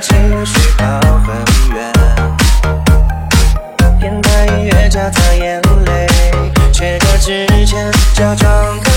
情绪跑很远，电台音乐夹杂眼泪，却歌之前假装看。